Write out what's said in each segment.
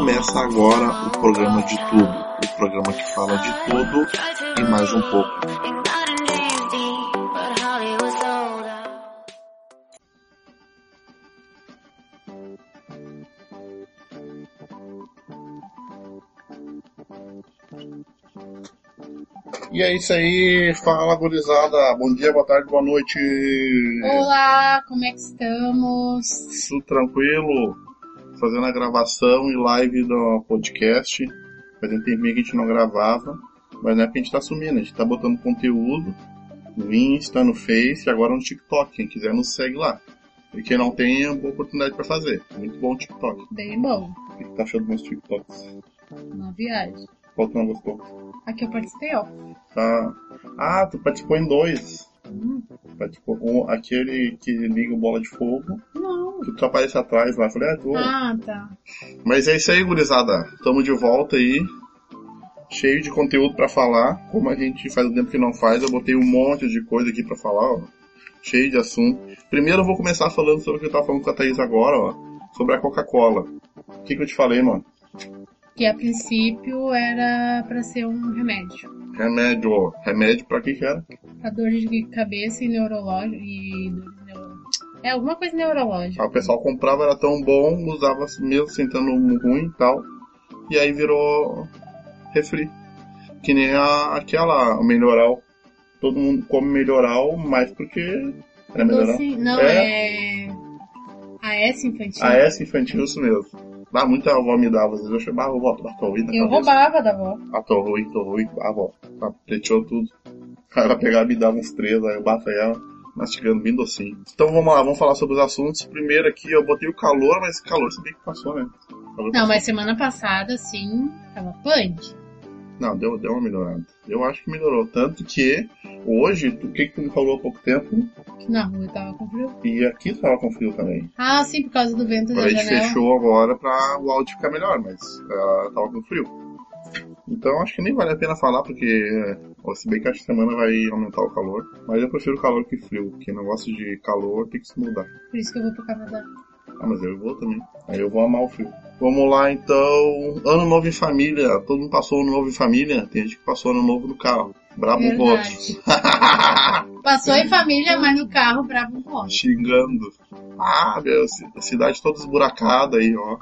Começa agora o programa de tudo, o programa que fala de tudo e mais um pouco. E é isso aí, fala gurizada, bom dia, boa tarde, boa noite. Olá, como é que estamos? Tudo tranquilo? Fazendo a gravação e live do podcast. Fazendo tempinho que a gente não gravava, mas não é porque a gente tá sumindo, a gente tá botando conteúdo no Insta, no Face e agora no TikTok. Quem quiser nos segue lá. E quem não tem, é uma boa oportunidade pra fazer. Muito bom o TikTok. Bem bom. O que tá achando dos meus TikToks? Uma viagem. Qual tu não gostou? Aqui eu participei, ó. Ah, ah, tu participou em dois. Hum, Participou um, aquele que liga o bola de fogo, tu aparece atrás lá. Falei, é tu. Ah, tá. Mas é isso aí, gurizada. Tamo de volta aí. Cheio de conteúdo pra falar. Como a gente faz o tempo que não faz, eu botei um monte de coisa aqui pra falar, ó. Cheio de assunto. Primeiro eu vou começar falando sobre o que eu tava falando com a Thaís agora, ó. Sobre a Coca-Cola. O que, que eu te falei, mano? Que a princípio era pra ser um remédio. Remédio, ó. Remédio pra que que era? Pra dor de cabeça e neurológico. E. É alguma coisa neurológica. Aí o pessoal comprava, era tão bom, usava mesmo sentando ruim e tal. E aí virou refri. Que nem a, aquela, o melhoral. Todo mundo come melhoral, mais porque era melhoral. Doce, não, É. é. A S infantil. A S infantil, isso mesmo. Dá muita avó me dava, às vezes eu chamava, vó, tu tô ruim Eu roubava da avó. Ah, tô ruim, tô ruim. Ah, vó, tá, pleiteou tudo. Ela pegava e me dava uns três, aí eu bato ela, mastigando bem docinho. Então vamos lá, vamos falar sobre os assuntos. Primeiro aqui, eu botei o calor, mas calor se bem que passou, né? Calor Não, mas semana passada, sim, tava punk. Não, deu, deu uma melhorada. Eu acho que melhorou. Tanto que hoje, o que, que tu me falou há pouco tempo? Que na rua tava com frio. E aqui tava com frio também. Ah, sim, por causa do vento A da gente janela. fechou agora pra o áudio ficar melhor, mas ela tava com frio. Então acho que nem vale a pena falar, porque ó, se bem que essa semana vai aumentar o calor. Mas eu prefiro calor que frio. Não gosta de calor tem que se mudar. Por isso que eu vou pro Canadá. Ah, mas eu vou também. Aí eu vou amar o frio. Vamos lá então. Ano novo em família. Todo mundo passou ano novo em família. Tem gente que passou ano novo no carro. Brabo. Verdade. Passou em família, mas no carro bravo com outro. Xingando. Ah, meu, cidade toda esburacada aí, ó.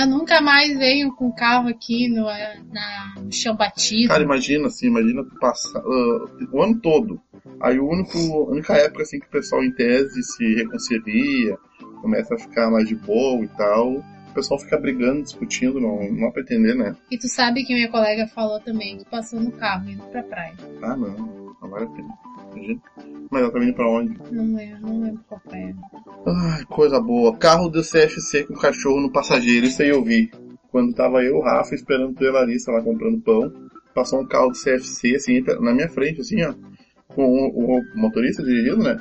Eu nunca mais venho com carro aqui no, eh, na- no chão batido. Cara, imagina assim, imagina tu passar ah, o ano todo. Aí o único, a única época assim que o pessoal em tese se reconcilia, começa a ficar mais de boa e tal. O pessoal fica brigando, discutindo, não, não dá pra entender, né? E tu sabe que minha colega falou também que passou no carro indo pra praia. Ah, não, não vale a pena. Imagina. Mas ela tá indo pra onde? Não lembro, não lembro qual praia. Ai, coisa boa. Carro do CFC com cachorro no passageiro, isso aí eu vi. Quando tava eu, o Rafa, esperando tu e a Larissa lá comprando pão, passou um carro do CFC, assim, na minha frente, assim, ó. Com o, o motorista dirigindo, né?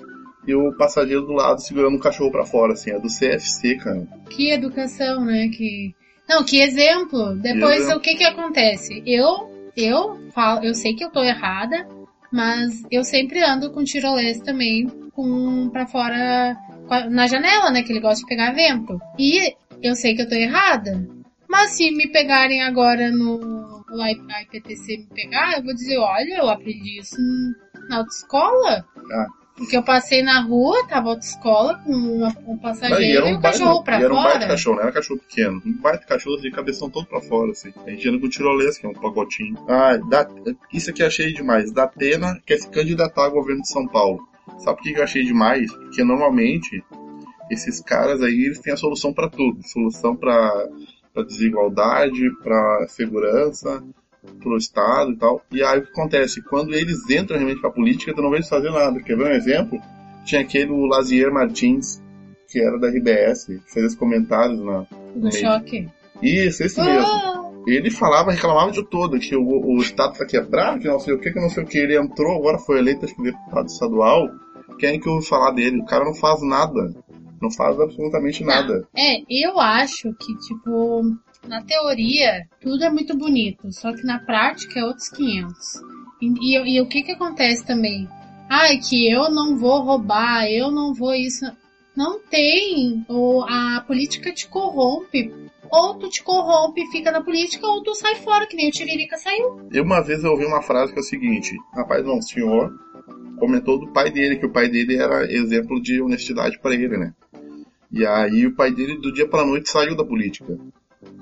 E o passageiro do lado segurando um cachorro pra fora, assim, é do CFC, cara. Que educação, né? Que. Não, que exemplo. Depois exemplo. o que que acontece? Eu, eu falo, eu sei que eu tô errada, mas eu sempre ando com tirolês também, com pra fora na janela, né? Que ele gosta de pegar vento. E eu sei que eu tô errada. Mas se me pegarem agora no IPTC me pegar, eu vou dizer, olha, eu aprendi isso na autoescola. Ah. Porque eu passei na rua, tava autoescola com uma- um passageiro e, um cachorro pra e era um baita fora. cachorro, não era cachorro pequeno. Um baita cachorro de cabeção todo pra fora, assim. A gente anda com tirolês, que é um pacotinho. Ah, da, isso aqui eu achei demais. Da Atena quer se candidatar ao governo de São Paulo. Sabe por que eu achei demais? Porque normalmente esses caras aí, eles têm a solução pra tudo. Solução pra desigualdade, pra segurança, pro Estado e tal. E aí o que acontece? Quando eles entram realmente pra política, tu não vê eles fazer nada. Quer ver um exemplo? Tinha aquele o Lazier Martins, que era da RBS, que fez esses comentários na. Do meio. choque. Isso, esse mesmo. Ah, Ele falava, reclamava de tudo, que o, o Estado tá quebrado, que não sei o que, que não sei o que. Ele entrou, agora foi eleito, acho que deputado estadual. Quem que eu ouvi falar dele? O cara não faz nada. Não faz absolutamente nada. É, eu acho que, tipo, na teoria, tudo é muito bonito, só que na prática é outros 500. E, e, e o que que acontece também? Ai, que eu não vou roubar, eu não vou isso. Não tem. Ou a política te corrompe. Ou tu te corrompe e fica na política, ou tu sai fora, que nem o Tiririca saiu. Eu uma vez eu ouvi uma frase que é o seguinte: Rapaz, não, o senhor comentou do pai dele, que o pai dele era exemplo de honestidade para ele, né? E aí o pai dele, do dia pra noite, saiu da política.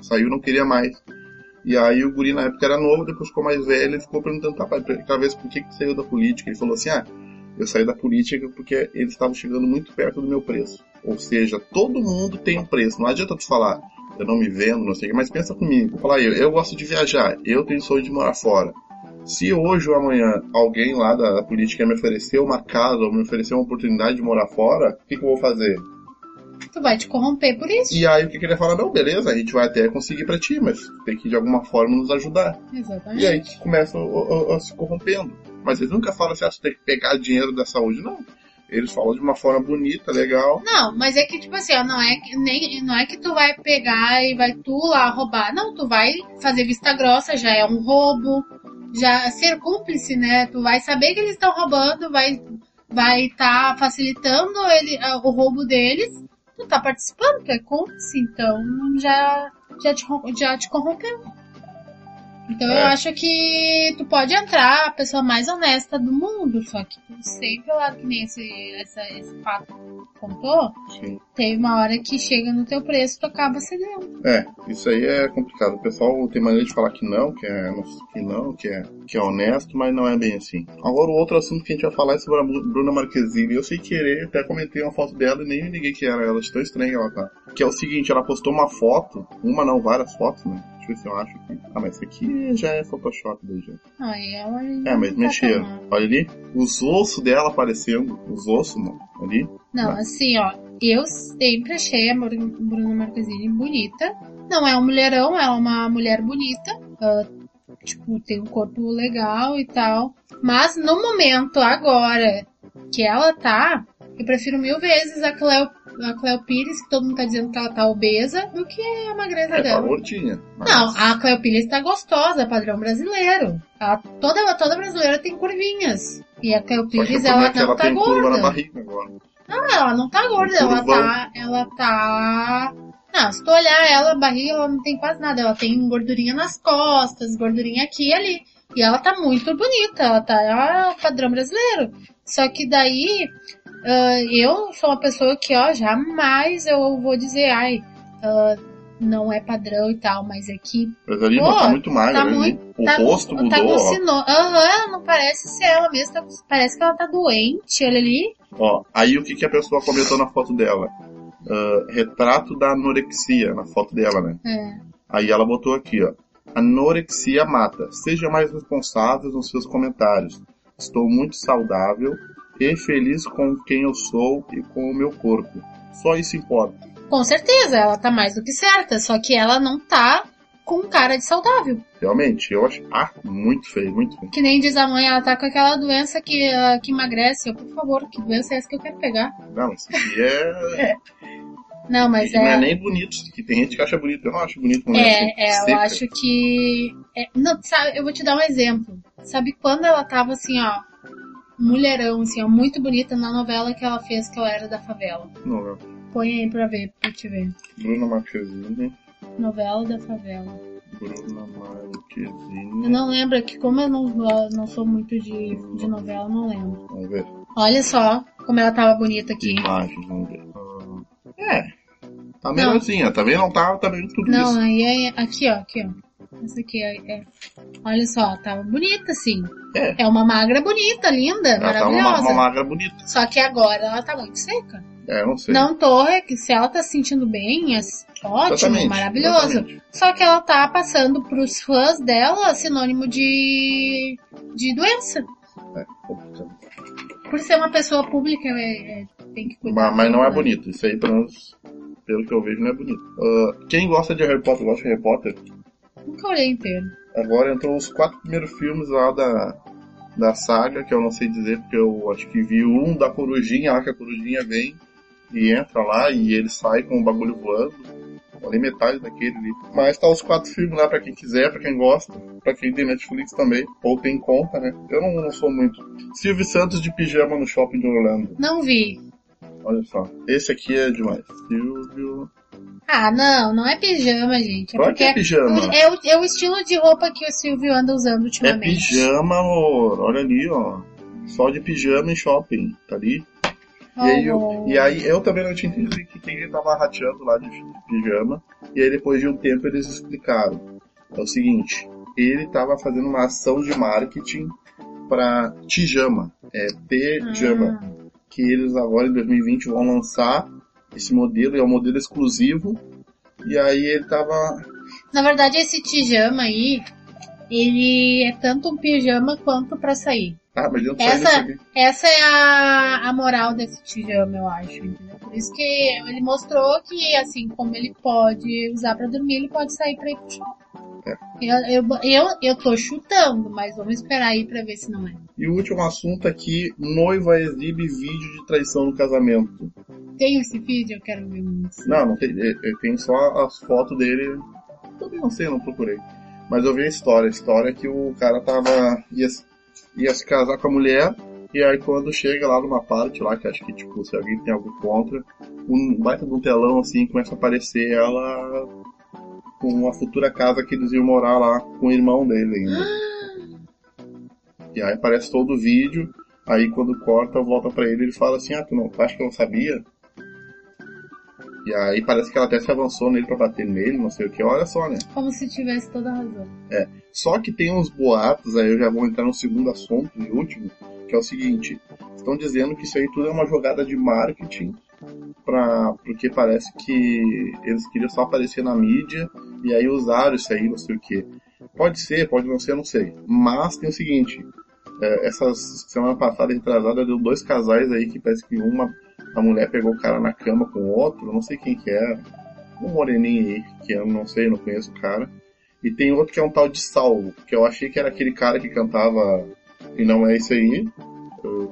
Saiu, não queria mais. E aí o guri na época era novo, depois ficou mais velho e ficou perguntando, tá, pai, por que, que saiu da política? Ele falou assim, ah, eu saí da política porque eles estavam chegando muito perto do meu preço. Ou seja, todo mundo tem um preço. Não adianta tu falar, eu não me vendo, não sei o que, mas pensa comigo. Falar, eu, eu gosto de viajar, eu tenho sonho de morar fora. Se hoje ou amanhã alguém lá da, da política me oferecer uma casa ou me oferecer uma oportunidade de morar fora, o que, que eu vou fazer? Tu vai te corromper por isso. E aí o que, que ele fala? Não, beleza, a gente vai até conseguir pra ti, mas tem que de alguma forma nos ajudar. Exatamente. E aí que começa a, se corrompendo. Mas eles nunca falam assim, ah, você tem que pegar dinheiro da saúde, não. Eles falam de uma forma bonita, legal. Não, mas é que, tipo assim, ó, não é que, nem, não é que tu vai pegar e vai tu lá roubar. Não, tu vai fazer vista grossa, já é um roubo. Já ser cúmplice, né? Tu vai saber que eles estão roubando, vai vai estar facilitando ele, ah, o roubo deles. Tá participando, tu é cúmplice, então já, já, te, já te corrompeu. Então eu É. acho que tu pode entrar a pessoa mais honesta do mundo, só que tu sempre lá, que nem esse, essa, esse fato contou, Sim. teve uma hora que chega no teu preço, tu acaba cedendo. É, isso aí é complicado. O pessoal tem maneira de falar que não, que é, que não, que é, que é honesto, mas não é bem assim. Agora o outro assunto que a gente vai falar é sobre a Bru- Bruna Marquezine. Eu sei querer, até comentei uma foto dela e nem me liguei que era ela, de tão estranha que ela tá. Que é o seguinte, ela postou uma foto, uma não, várias fotos, né? Deixa eu acho aqui. Ah, mas isso aqui já é Photoshop daí, já. Aí ela É, mas não tá mexeram. Olha ali, os ossos dela aparecendo. Os ossos, mano. Ali. Não, assim, ó, eu sempre achei a Bru- Bruna Marquezine bonita. Não é um mulherão, é uma mulher bonita. ah, tipo, tem um corpo legal e tal. Mas no momento, agora, que ela tá, eu prefiro mil vezes a Cleo, a Cleo Pires, que todo mundo tá dizendo que ela tá obesa, do que a magreza É, tá dela. gordinha. mas- Não, a Cleo Pires tá gostosa, padrão brasileiro. Ela, toda, toda brasileira tem curvinhas. E a Cleo Pires, ela é não ela tá tem curva na gorda. barriga agora. Não, ela não tá gorda, ela curvão. tá. Ela tá. Não, se tu olhar ela, a barriga, ela não tem quase nada. Ela tem gordurinha nas costas, gordurinha aqui e ali. E ela tá muito bonita, ela tá ah, padrão brasileiro. Só que daí, ah, eu sou uma pessoa que, ó, jamais eu vou dizer, ai, ah, não é padrão e tal, mas é que Mas ali Pô, tá muito magra, tá muito- O tá, rosto tá mudou, com ó. sino... Aham, não parece ser ela mesmo, tá- parece que ela tá doente, olha ali. Ó, aí o que, que a pessoa comentou na foto dela? Ah, retrato da anorexia na foto dela, né? É. Aí ela botou aqui, ó. Anorexia mata. Seja mais responsável nos seus comentários. Estou muito saudável e feliz com quem eu sou e com o meu corpo. Só isso importa. Com certeza, ela tá mais do que certa, só que ela não tá com cara de saudável. Realmente, eu acho. Ah, muito feio, muito feio. Que nem diz a mãe, ela tá com aquela doença que, ah, que emagrece. Eu, por favor, que doença é essa que eu quero pegar? Não, isso aqui é. Não, mas e não é é. nem bonito. Que tem gente que acha bonito. Eu não acho bonito mulher assim, É, é, eu seca. acho que. é, não, sabe, eu vou te dar um exemplo. Sabe quando ela tava assim, ó, mulherão, assim, ó, muito bonita na novela que ela fez, que ela era da favela. Não, não. Põe aí pra ver, pra te ver. Bruna Marquezine. Novela da favela. Bruna Marquezine. Eu não lembro, é que como eu não, não sou muito de, de novela, eu não lembro. Vamos ver. Olha só como ela tava bonita aqui. Imagens, vamos ver. É. Tá melhorzinha. Também não tá também tudo Não, isso. aí é aqui, ó, aqui, ó. Essa aqui é, é- Olha só, tava bonita, assim. É. É uma magra bonita, linda, Ela tá uma, maravilhosa. uma magra bonita. Só que agora ela tá muito seca. É, não sei. Não tô, é que se ela tá se sentindo bem, é ótimo, Exatamente, maravilhoso. exatamente. Só que ela tá passando pros fãs dela sinônimo de, de doença. É, complicado. Por ser uma pessoa pública, é- é- tem que cuidar. Mas, mas não é dela. bonito. Isso aí, pelo menos, pelo que eu vejo, não é bonito. Ah, quem gosta de Harry Potter, gosta de Harry Potter. Nunca olhei inteiro. Agora entrou os quatro primeiros filmes lá da, da saga, que eu não sei dizer, porque eu acho que vi um da corujinha lá, que a corujinha vem e entra lá e ele sai com o bagulho voando. Ali metade daquele ali. Mas tá os quatro filmes lá pra quem quiser, pra quem gosta, pra quem tem Netflix também, ou tem conta, né? Eu não, não sou muito. Silvio Santos de pijama no shopping de Orlando. Não vi. Olha só. Esse aqui é demais. Silvio. Ah, não, não é pijama, gente. É porque é pijama. é o, é o estilo de roupa que o Silvio anda usando É ultimamente. pijama, amor. Olha ali, ó. Só de pijama em shopping. Tá ali. E aí, eu, Oh. e aí eu também não tinha entendido que quem ele tava rateando lá de pijama. E aí depois de um tempo eles explicaram. É o seguinte, ele tava fazendo uma ação de marketing pra Tijama. É Pijama. Ah. Que eles agora em 2020 vão lançar esse modelo, é um modelo exclusivo. E aí ele tava. Na verdade, esse pijama aí, ele é tanto um pijama quanto pra sair. Ah, mas dentro Essa-. Essa é a, a moral desse pijama, eu acho, entendeu? Por isso que ele mostrou que, assim como ele pode usar pra dormir, ele pode sair pra ir pro. É. Eu, eu, eu, eu tô chutando, mas vamos esperar aí pra ver se não é. E o último assunto aqui, noiva exibe vídeo de traição no casamento. Tem esse vídeo? Eu quero ver muito. Não, não tem, eu tenho só as fotos dele. Também não sei, eu não procurei. Mas eu vi a história. A história é que o cara tava. ia, se- ia se casar com a mulher. E aí quando chega lá numa parte lá, que acho que tipo, se alguém tem algo contra, um baita de um telão assim, começa a aparecer ela com uma futura casa que eles iam morar lá com o irmão dele ainda. E aí aparece todo o vídeo, aí quando corta, volta pra ele ele fala assim, ah, tu não, tu acha que eu não sabia? E aí parece que ela até se avançou nele pra bater nele, não sei o que, olha só, né? Como se tivesse toda a razão. Só que tem uns boatos, aí eu já vou entrar no segundo assunto e último, que é o seguinte, estão dizendo que isso aí tudo é uma jogada de marketing pra, porque parece que eles queriam só aparecer na mídia e aí usaram isso aí, não sei o que. Pode ser, pode não ser, não sei. Mas tem o seguinte, é, essa semana passada, retrasada, deu dois casais aí que parece que uma, a mulher pegou o cara na cama com outro, não sei quem que é, um moreninho aí, que eu não sei, não conheço o cara. E tem outro que é um tal de Salvo, que eu achei que era aquele cara que cantava e não é isso aí. Eu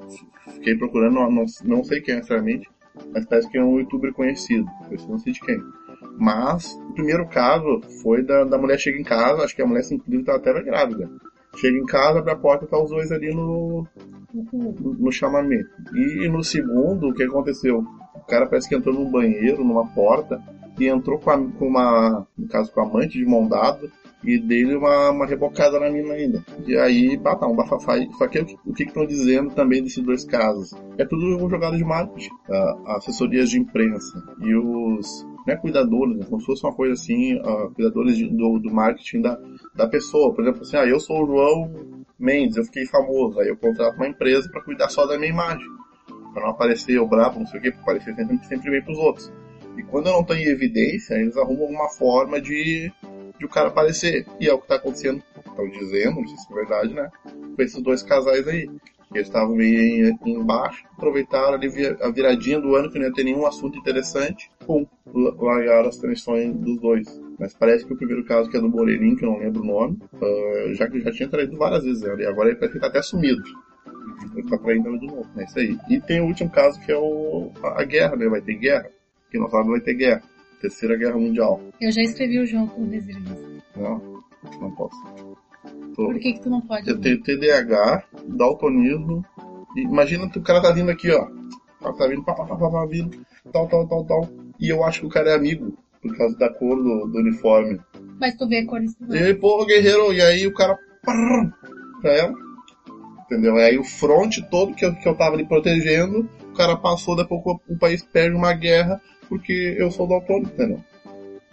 fiquei procurando, não, não, sei quem é necessariamente, mas parece que é um youtuber conhecido, eu não sei de quem. Mas o primeiro caso foi da, da mulher chega em casa, acho que a mulher inclusive estava até grávida. Chega em casa, abre a porta tá os dois ali no, no, chamamento. E no segundo, o que aconteceu? O cara parece que entrou num banheiro, numa porta, e entrou com, a, com uma, no caso com a amante de mão dada, e dele uma, uma rebocada na mina ainda. E aí, bah, tá, um. Só que o que- estão dizendo também desses dois casos? É tudo um jogado de marketing. Ah, assessorias de imprensa e os, não é cuidadores, né, como se fosse uma coisa assim, ah, cuidadores de- do, do marketing da, da pessoa. Por exemplo, assim, ah, eu sou o João Mendes, eu fiquei famoso, aí eu contrato uma empresa para cuidar só da minha imagem. Pra não aparecer eu brabo, não sei o que, pra aparecer sempre, sempre bem pros outros. E quando eu não em evidência, eles arrumam alguma forma de, de o cara aparecer. E é o que tá acontecendo, estão dizendo, não sei se é verdade, né? Com esses dois casais aí. Eles estavam meio em- embaixo, aproveitaram ali a viradinha do ano que não ia ter nenhum assunto interessante. Pum, la- largaram as traições dos dois. Mas parece que o primeiro caso, que é do Moreninho, que eu não lembro o nome, ah, já que já tinha traído várias vezes ela, e agora ele parece que tá até sumido. Ele tá traindo ela de novo, é isso aí. E tem o último caso que é o, a, a guerra, né? Vai ter guerra. Quem não sabe vai ter guerra. Terceira Guerra Mundial. Eu já escrevi o João como reservista. Não, não posso. Tô- Por que que tu não pode? eu tenho TDAH, daltonismo. E imagina que o cara tá vindo aqui, ó. O cara tá vindo, pá, pá, pá, pá, vindo, tal, tal, tal, tal. E eu acho que o cara é amigo, por causa da cor do, do uniforme. Mas tu vê cores E aí, pô, guerreiro, e aí o cara. prrr, Pra ela. Entendeu? E aí o front todo que eu, que eu tava ali protegendo, o cara passou, depois o, o país perde uma guerra porque eu sou daltônico, entendeu?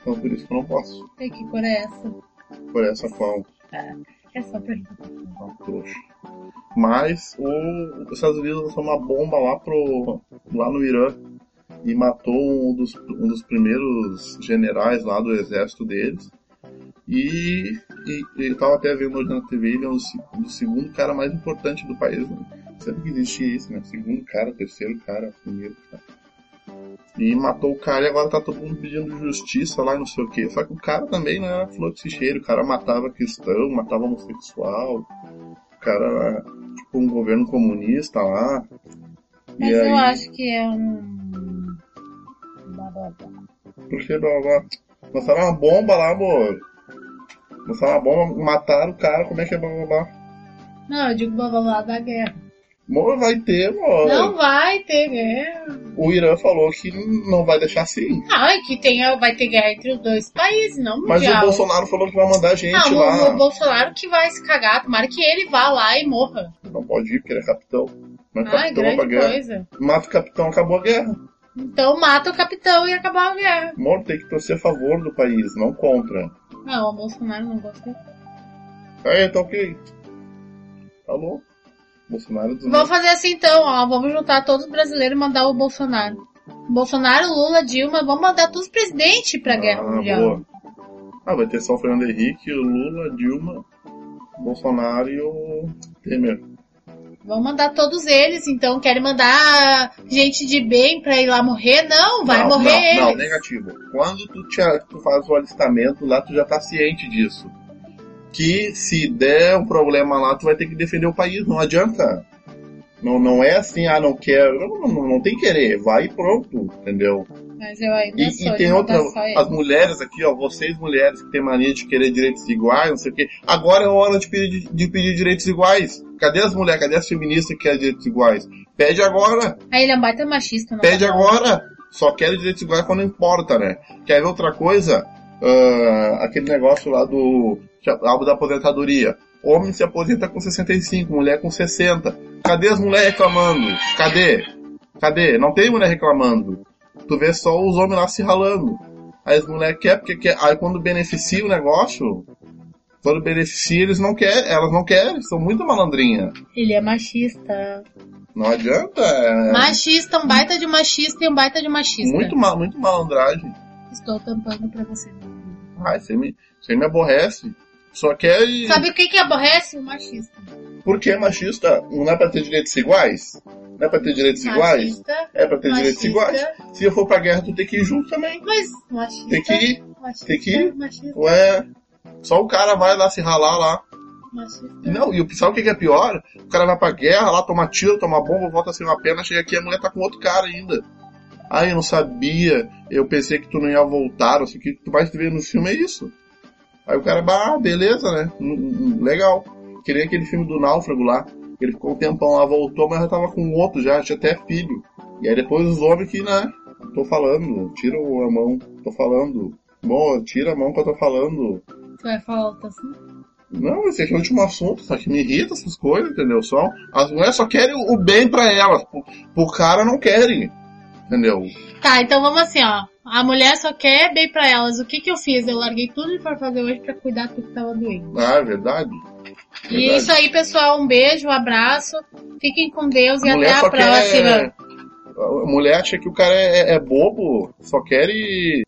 Então por isso que eu não posso. Sei que cor é essa. Por essa qual. É só pergunta. Uma trouxa. Mas o, os Estados Unidos lançou uma bomba lá pro. lá no Irã e matou um dos, um dos primeiros generais lá do exército deles. E, e, e eu tava até vendo hoje na TV, ele é se- o segundo cara mais importante do país. Né? Sempre que existia isso, né? Segundo cara, terceiro cara, primeiro cara. E matou o cara e agora tá todo mundo pedindo justiça lá e não sei o que. Só que o cara também não era flor de cheiro, o cara matava cristão, matava homossexual. O cara era tipo um governo comunista lá. Mas e aí, eu acho que é um. Blá, blá, blá. blá? Lançaram uma bomba lá, amor. Lançaram uma bomba, mataram o cara, como é que é blá blá blá? Não, eu digo blá blá blá da guerra. Amor, vai ter, amor. Não vai ter guerra. o Irã falou que não vai deixar assim. Ah, e que tenha, vai ter guerra entre os dois países, não mundial. Mas o Bolsonaro falou que vai mandar gente ah, lá. O, o Bolsonaro que vai se cagar, tomara que ele vá lá e morra. Não pode ir, porque ele é capitão. É Ai, capitão grande coisa. Mata o capitão, acabou a guerra. Então mata o capitão e acabar a guerra. Moro tem que torcer a favor do país, não contra. Não, o Bolsonaro não gosta. É, tá ok. Alô? Bolsonaro dos Vamos fazer assim então, ó. Vamos juntar todos os brasileiros e mandar o Bolsonaro. Bolsonaro, Lula, Dilma, vamos mandar todos os presidentes pra guerra ah, mundial. boa. Ah, vai ter só o Fernando Henrique, o Lula, Dilma, Bolsonaro e o Temer. Vamos mandar todos eles, então. Querem mandar gente de bem pra ir lá morrer? Não, vai não, morrer não, eles. Não, negativo. Quando tu, te, tu faz o alistamento lá, tu já tá ciente disso. Que se der um problema lá, tu vai ter que defender o país. Não adianta. Não, não é assim, ah, não quero. Não, não, não tem querer. Vai e pronto, entendeu? Mas eu ainda E, sou e tem outra, as mulheres aqui, ó, vocês mulheres que têm mania de querer direitos iguais, não sei o quê. Agora é hora de pedir, de pedir direitos iguais. Cadê as mulheres? Cadê as feministas que querem direitos iguais? Pede agora, Aí ele é um baita machista, não pede tá bom. agora. Só quer direitos iguais quando importa, né? Quer ver outra coisa? Ah, aquele negócio lá do algo da aposentadoria. Homem se aposenta com 65, mulher com 60. Cadê as mulheres reclamando? Cadê? Cadê? Não tem mulher reclamando. Tu vê só os homens lá se ralando. Aí as mulheres querem porque quer. Aí quando beneficia o negócio, quando beneficia eles não querem, elas não querem, são muito malandrinha. Ele é machista. Não adianta. É Machista, um baita de machista e um baita de machista. muito, ma- muito malandragem. Estou tampando pra você. Ai, você me, você me aborrece. Só quer. Sabe o que que aborrece? O machista. Por que machista? Não é pra ter direitos iguais? Não é pra ter direitos iguais? Machista. É pra ter direitos machista. iguais. Se eu for pra guerra, tu tem que ir junto também. Mas machista. Tem que ir. Machista, tem que ir. Machista. Ué, só o cara vai lá se ralar lá. E Não, e o sabe o que é pior? O cara vai pra guerra, lá toma tiro, toma bomba, volta sem uma perna, chega aqui a mulher tá com outro cara ainda. Ah, eu não sabia, eu pensei que tu não ia voltar, não sei o que, tu mais vê no filme é isso. Aí o cara, bah, beleza, né? Hum, hum, Legal. Que nem aquele filme do Náufrago lá. Ele ficou um tempão lá, voltou, mas já tava com outro já, tinha até filho. E aí depois os homens que, né? Tô falando, tira a mão, tô falando. Bom, tira a mão que eu tô falando. Falar outra assim? Não, esse aqui é o último assunto, só que me irrita essas coisas, entendeu? Só, as mulheres só querem o bem pra elas, pro, pro cara não querem, entendeu? Tá, então vamos assim, ó. A mulher só quer bem pra elas. O que que eu fiz? Eu larguei tudo pra fazer hoje pra cuidar do que tava doendo. Ah, é verdade. E Verdade. é isso aí, pessoal. Um beijo, um abraço. Fiquem com Deus e A mulher até a próxima. quer. A mulher acha que o cara é, é bobo, só quer e